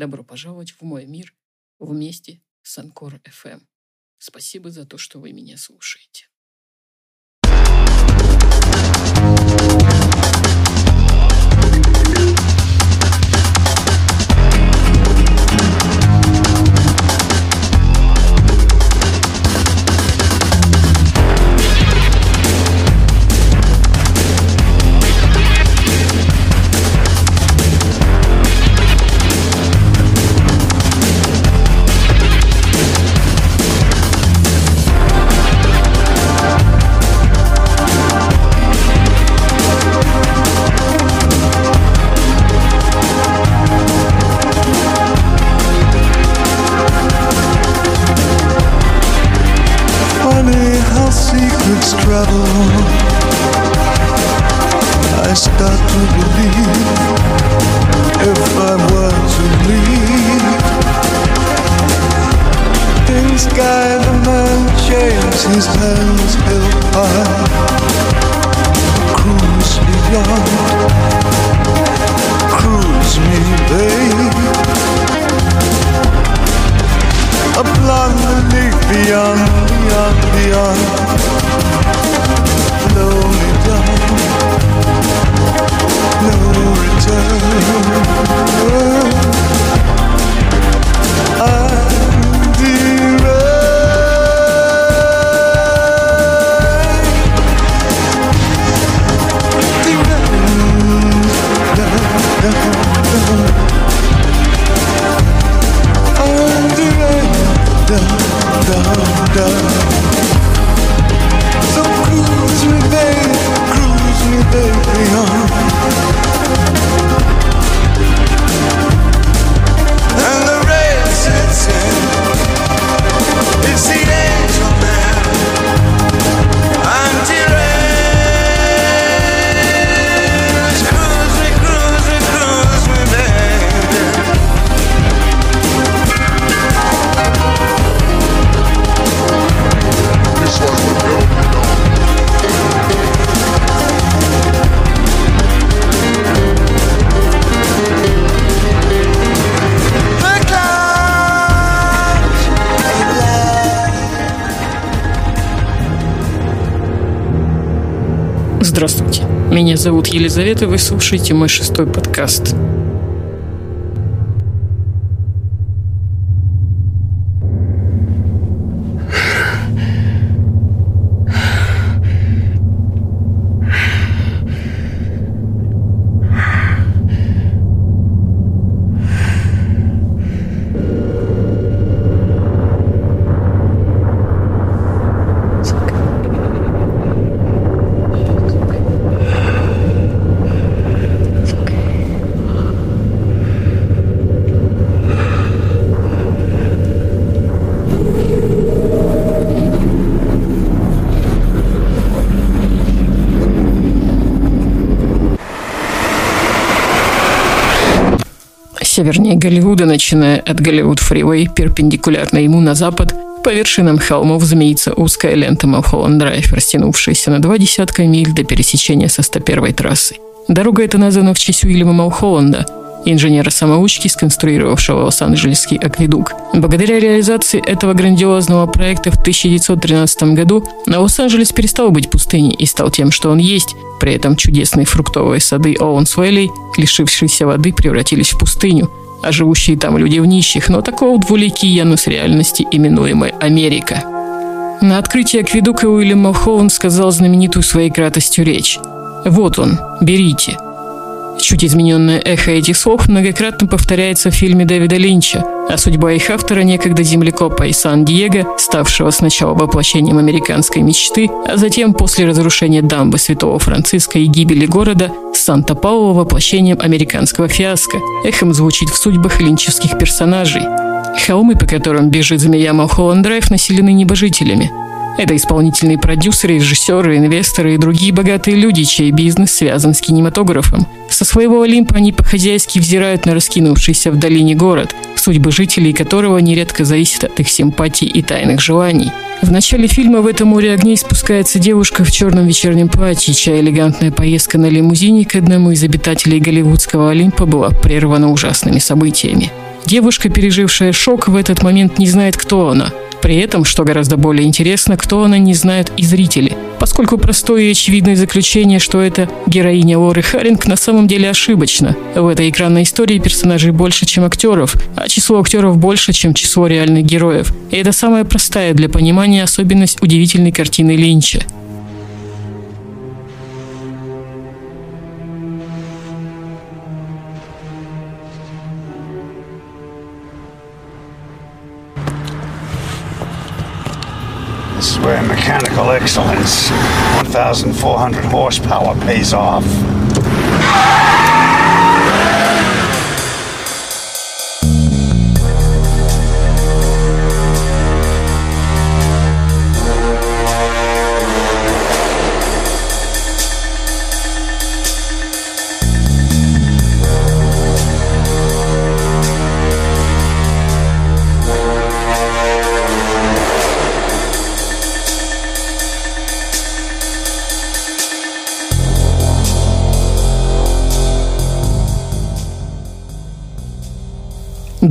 Добро пожаловать в мой мир вместе с Анкор FM. Спасибо за то, что вы меня слушаете. love, love. Меня зовут Елизавета, вы слушаете мой шестой подкаст. Севернее Голливуда, начиная от Голливуд-фривей, перпендикулярно ему на запад, по вершинам холмов змеится узкая лента Малхолланд-Драйв, растянувшаяся на два десятка миль до пересечения со 101-й трассой. Дорога эта названа в честь Уильяма Малхолланда, инженера-самоучки, сконструировавшего Лос-Анджелесский акведук. Благодаря реализации этого грандиозного проекта в 1913 году Лос-Анджелес перестал быть пустыней и стал тем, что он есть. При этом чудесные фруктовые сады Оуэнс-Вэлли, лишившиеся воды, превратились в пустыню, а живущие там люди в нищих, но такого двуликий янус реальности, именуемой Америка. На открытии акведука Уильям Малхолланд сказал знаменитую своей кратостью речь. «Вот он, берите». Чуть измененное эхо этих слов многократно повторяется в фильме Дэвида Линча, а судьба их автора некогда землекопа из Сан-Диего, ставшего сначала воплощением американской мечты, а затем после разрушения дамбы Святого Франциска и гибели города Санта-Паула воплощением американского фиаско, эхом звучит в судьбах линчевских персонажей. Холмы, по которым бежит змея Малхолланд Драйв, населены небожителями. Это исполнительные продюсеры, режиссеры, инвесторы и другие богатые люди, чей бизнес связан с кинематографом. Со своего Олимпа они по-хозяйски взирают на раскинувшийся в долине город, судьбы жителей которого нередко зависят от их симпатий и тайных желаний. В начале фильма в этом море огней спускается девушка в черном вечернем платье, чья элегантная поездка на лимузине к одному из обитателей голливудского Олимпа была прервана ужасными событиями. Девушка, пережившая шок, в этот момент не знает, кто она – при этом, что гораздо более интересно, кто она не знают и зрители. Поскольку простое и очевидное заключение, что это героиня Лоры Харинг, на самом деле ошибочно. В этой экранной истории персонажей больше, чем актеров, а число актеров больше, чем число реальных героев. И это самая простая для понимания особенность удивительной картины Линча – This is where mechanical excellence, 1,400 horsepower, pays off.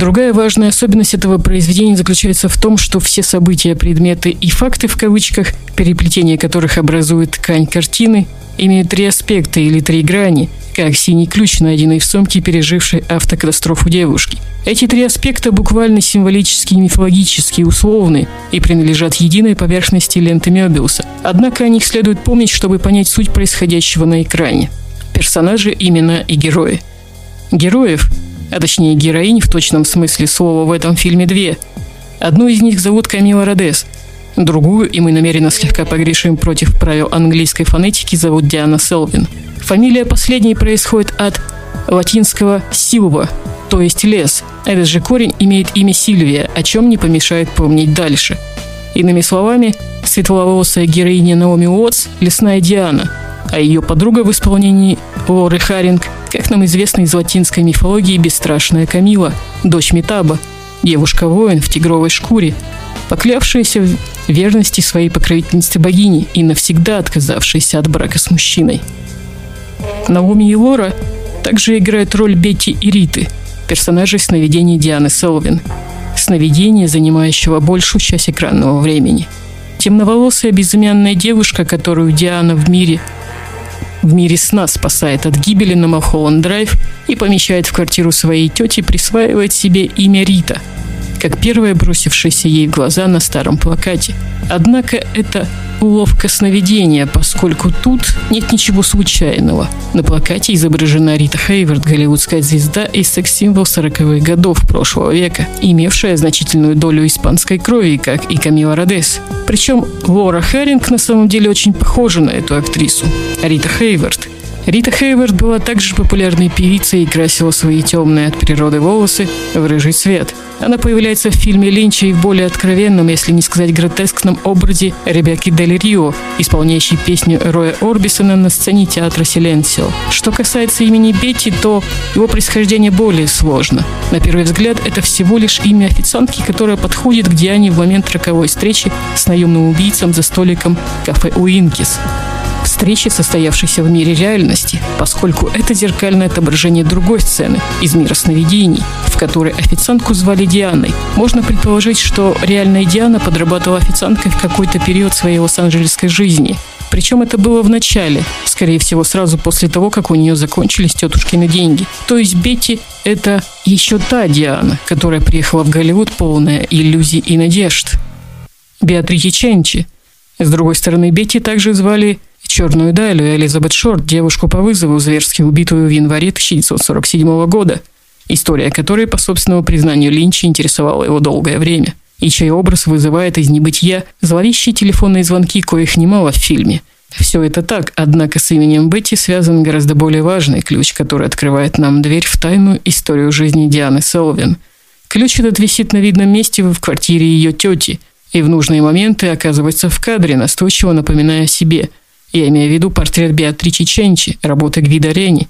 Другая важная особенность этого произведения заключается в том, что все события, предметы и факты в кавычках, переплетение которых образует ткань картины, имеют три аспекта или три грани, как синий ключ, найденный в сумке, пережившей автокатастрофу девушки. Эти три аспекта буквально символические, мифологические, условные и принадлежат единой поверхности ленты Мёбиуса. Однако о них следует помнить, чтобы понять суть происходящего на экране. Персонажи, имена и герои. Героев, а точнее героинь в точном смысле слова в этом фильме две. Одну из них зовут Камила Родес, другую, и мы намеренно слегка погрешим против правил английской фонетики, зовут Диана Селвин. Фамилия последней происходит от латинского «силва», то есть лес. Этот же корень имеет имя Сильвия, о чем не помешает помнить дальше. Иными словами, светловолосая героиня Наоми Уотс – лесная Диана, а ее подруга в исполнении Лоры Харинг – как нам известно из латинской мифологии, бесстрашная Камила, дочь Метаба, девушка-воин в тигровой шкуре, поклявшаяся в верности своей покровительнице богини и навсегда отказавшаяся от брака с мужчиной. Наоми и Лора также играют роль Бетти и Риты, персонажей сновидений Дианы Селвин, сновидения, занимающего большую часть экранного времени. Темноволосая безымянная девушка, которую Диана в мире в мире сна спасает от гибели на Малхолланд-Драйв и помещает в квартиру своей тети, присваивает себе имя Рита, как первая бросившаяся ей в глаза на старом плакате. Однако это уловка сновидения, поскольку тут нет ничего случайного. На плакате изображена Рита Хейвард, голливудская звезда и секс-символ 40-х годов прошлого века, имевшая значительную долю испанской крови, как и Камила Родес. Причем Лора Харинг на самом деле очень похожа на эту актрису. Рита Хейвард – Рита Хейвард была также популярной певицей и красила свои темные от природы волосы в рыжий цвет. Она появляется в фильме Линча и в более откровенном, если не сказать гротескном образе Ребекки Дель Рио, исполняющей песню Роя Орбисона на сцене театра Силенсио. Что касается имени Бетти, то его происхождение более сложно. На первый взгляд, это всего лишь имя официантки, которая подходит к Диане в момент роковой встречи с наемным убийцем за столиком кафе Уинкис встречи, состоявшейся в мире реальности, поскольку это зеркальное отображение другой сцены из мира сновидений, в которой официантку звали Дианой. Можно предположить, что реальная Диана подрабатывала официанткой в какой-то период своей лос-анджелесской жизни. Причем это было в начале, скорее всего, сразу после того, как у нее закончились тетушкины деньги. То есть Бетти – это еще та Диана, которая приехала в Голливуд полная иллюзий и надежд. Беатричи Ченчи. С другой стороны, Бетти также звали Черную Далю Элизабет Шорт, девушку по вызову, зверски убитую в январе 1947 года, история которой, по собственному признанию Линча, интересовала его долгое время, и чей образ вызывает из небытия зловещие телефонные звонки, коих немало в фильме. Все это так, однако с именем Бетти связан гораздо более важный ключ, который открывает нам дверь в тайную историю жизни Дианы Селвин – Ключ этот висит на видном месте в квартире ее тети и в нужные моменты оказывается в кадре, настойчиво напоминая о себе. Я имею в виду портрет Беатричи Ченчи, работы Гвида Рени.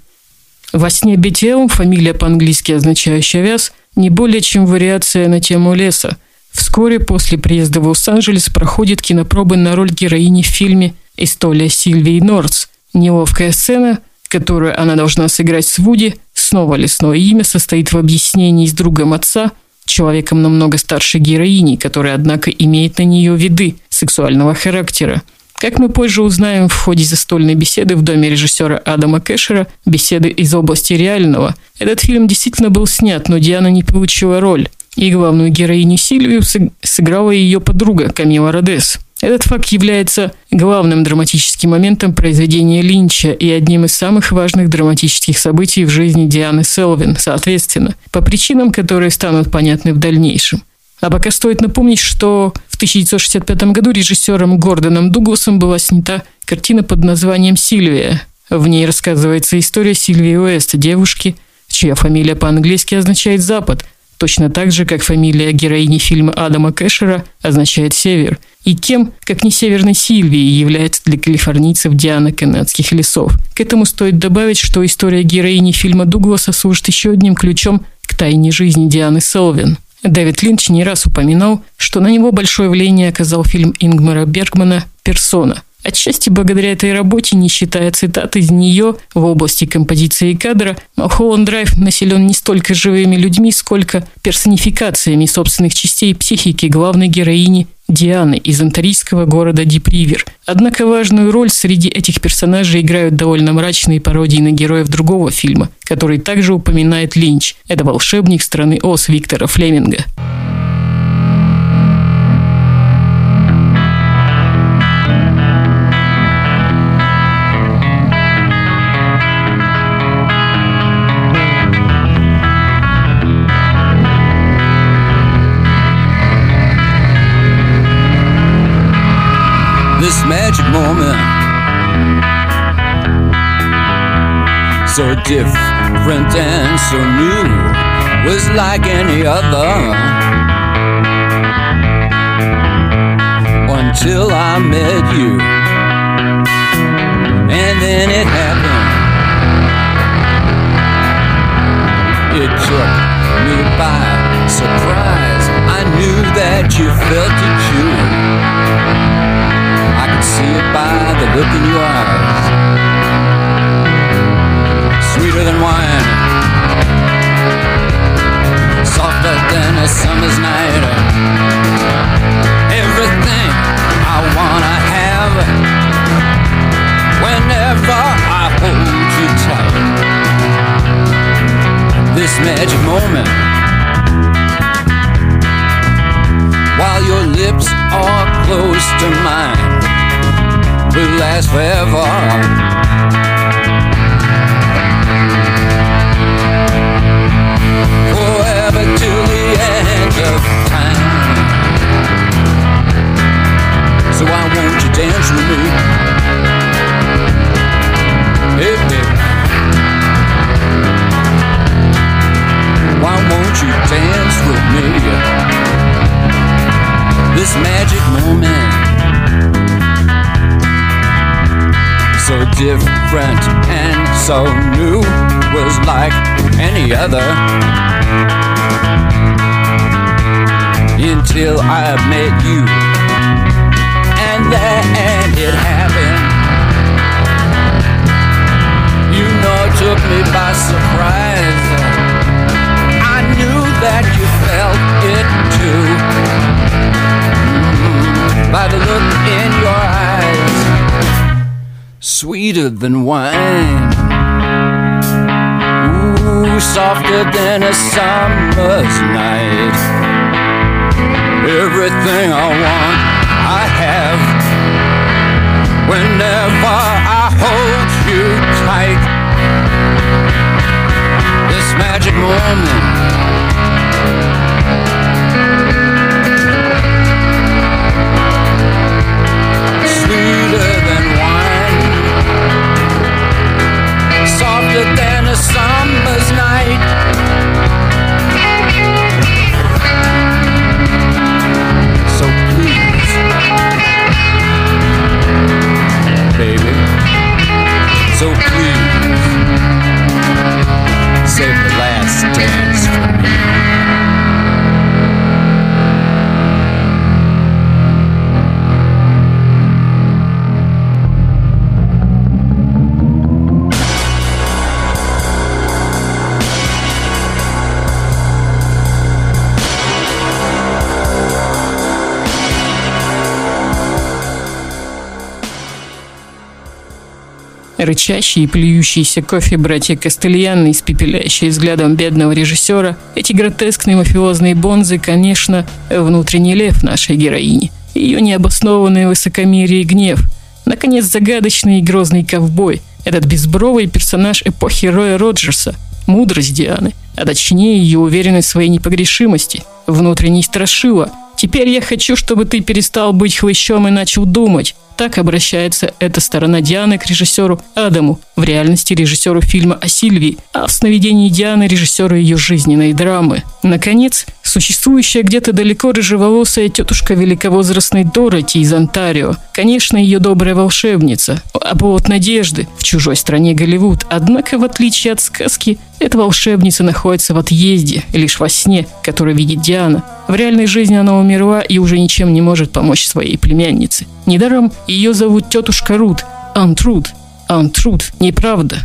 Во сне Бетеум, фамилия по-английски означающая вяз, не более чем вариация на тему леса. Вскоре после приезда в Лос-Анджелес проходит кинопробы на роль героини в фильме «История Сильвии Нордс». Неловкая сцена, которую она должна сыграть с Вуди, снова лесное имя, состоит в объяснении с другом отца, человеком намного старше героини, который, однако, имеет на нее виды сексуального характера. Как мы позже узнаем в ходе застольной беседы в доме режиссера Адама Кэшера, беседы из области реального, этот фильм действительно был снят, но Диана не получила роль. И главную героиню Сильвию сыграла ее подруга Камила Родес – этот факт является главным драматическим моментом произведения Линча и одним из самых важных драматических событий в жизни Дианы Селвин, соответственно, по причинам, которые станут понятны в дальнейшем. А пока стоит напомнить, что 1965 году режиссером Гордоном Дугласом была снята картина под названием «Сильвия». В ней рассказывается история Сильвии Уэста, девушки, чья фамилия по-английски означает «Запад», точно так же, как фамилия героини фильма Адама Кэшера означает «Север», и кем, как не Северной Сильвии, является для калифорнийцев Диана канадских лесов. К этому стоит добавить, что история героини фильма Дугласа служит еще одним ключом к тайне жизни Дианы Селвин. Дэвид Линч не раз упоминал, что на него большое влияние оказал фильм Ингмара Бергмана «Персона», Отчасти благодаря этой работе, не считая цитат из нее в области композиции и кадра, Малхолланд Драйв населен не столько живыми людьми, сколько персонификациями собственных частей психики главной героини Дианы из антарийского города Дипривер. Однако важную роль среди этих персонажей играют довольно мрачные пародии на героев другого фильма, который также упоминает Линч. Это «Волшебник страны Оз» Виктора Флеминга. Magic. So different and so new, was like any other. Until I met you, and then it happened. It took me by surprise. I knew that you felt it too I could see it by look in your eyes. Sweeter than wine, softer than a summer's night. Everything I wanna have whenever I hold you tight. This magic moment. While your lips are close to mine will last forever. Forever till the end of time. So why won't you dance with me? Baby. Why won't you dance with me? This magic moment different and so new was like any other. Until I met you. And then it happened. You know it took me by surprise. I knew that you felt it too sweeter than wine. Ooh, softer than a summer's night. Everything I want, I have. Whenever I hold you tight, this magic moment. Рычащие и плюющиеся кофе братья Кастельяны, испепеляющие взглядом бедного режиссера, эти гротескные мафиозные бонзы, конечно, внутренний лев нашей героини. Ее необоснованное высокомерие и гнев. Наконец, загадочный и грозный ковбой. Этот безбровый персонаж эпохи Роя Роджерса. Мудрость Дианы, а точнее ее уверенность в своей непогрешимости. Внутренний страшила. Теперь я хочу, чтобы ты перестал быть хлыщом и начал думать. Так обращается эта сторона Дианы к режиссеру Адаму, в реальности режиссеру фильма о Сильвии, а в сновидении Дианы режиссеру ее жизненной драмы. Наконец, существующая где-то далеко рыжеволосая тетушка великовозрастной Дороти из Онтарио. Конечно, ее добрая волшебница, оплот надежды в чужой стране Голливуд. Однако, в отличие от сказки, эта волшебница находится в отъезде, лишь во сне, который видит Диана. В реальной жизни она умерла и уже ничем не может помочь своей племяннице. Недаром ее зовут тетушка Рут. Антруд. Антруд. Неправда.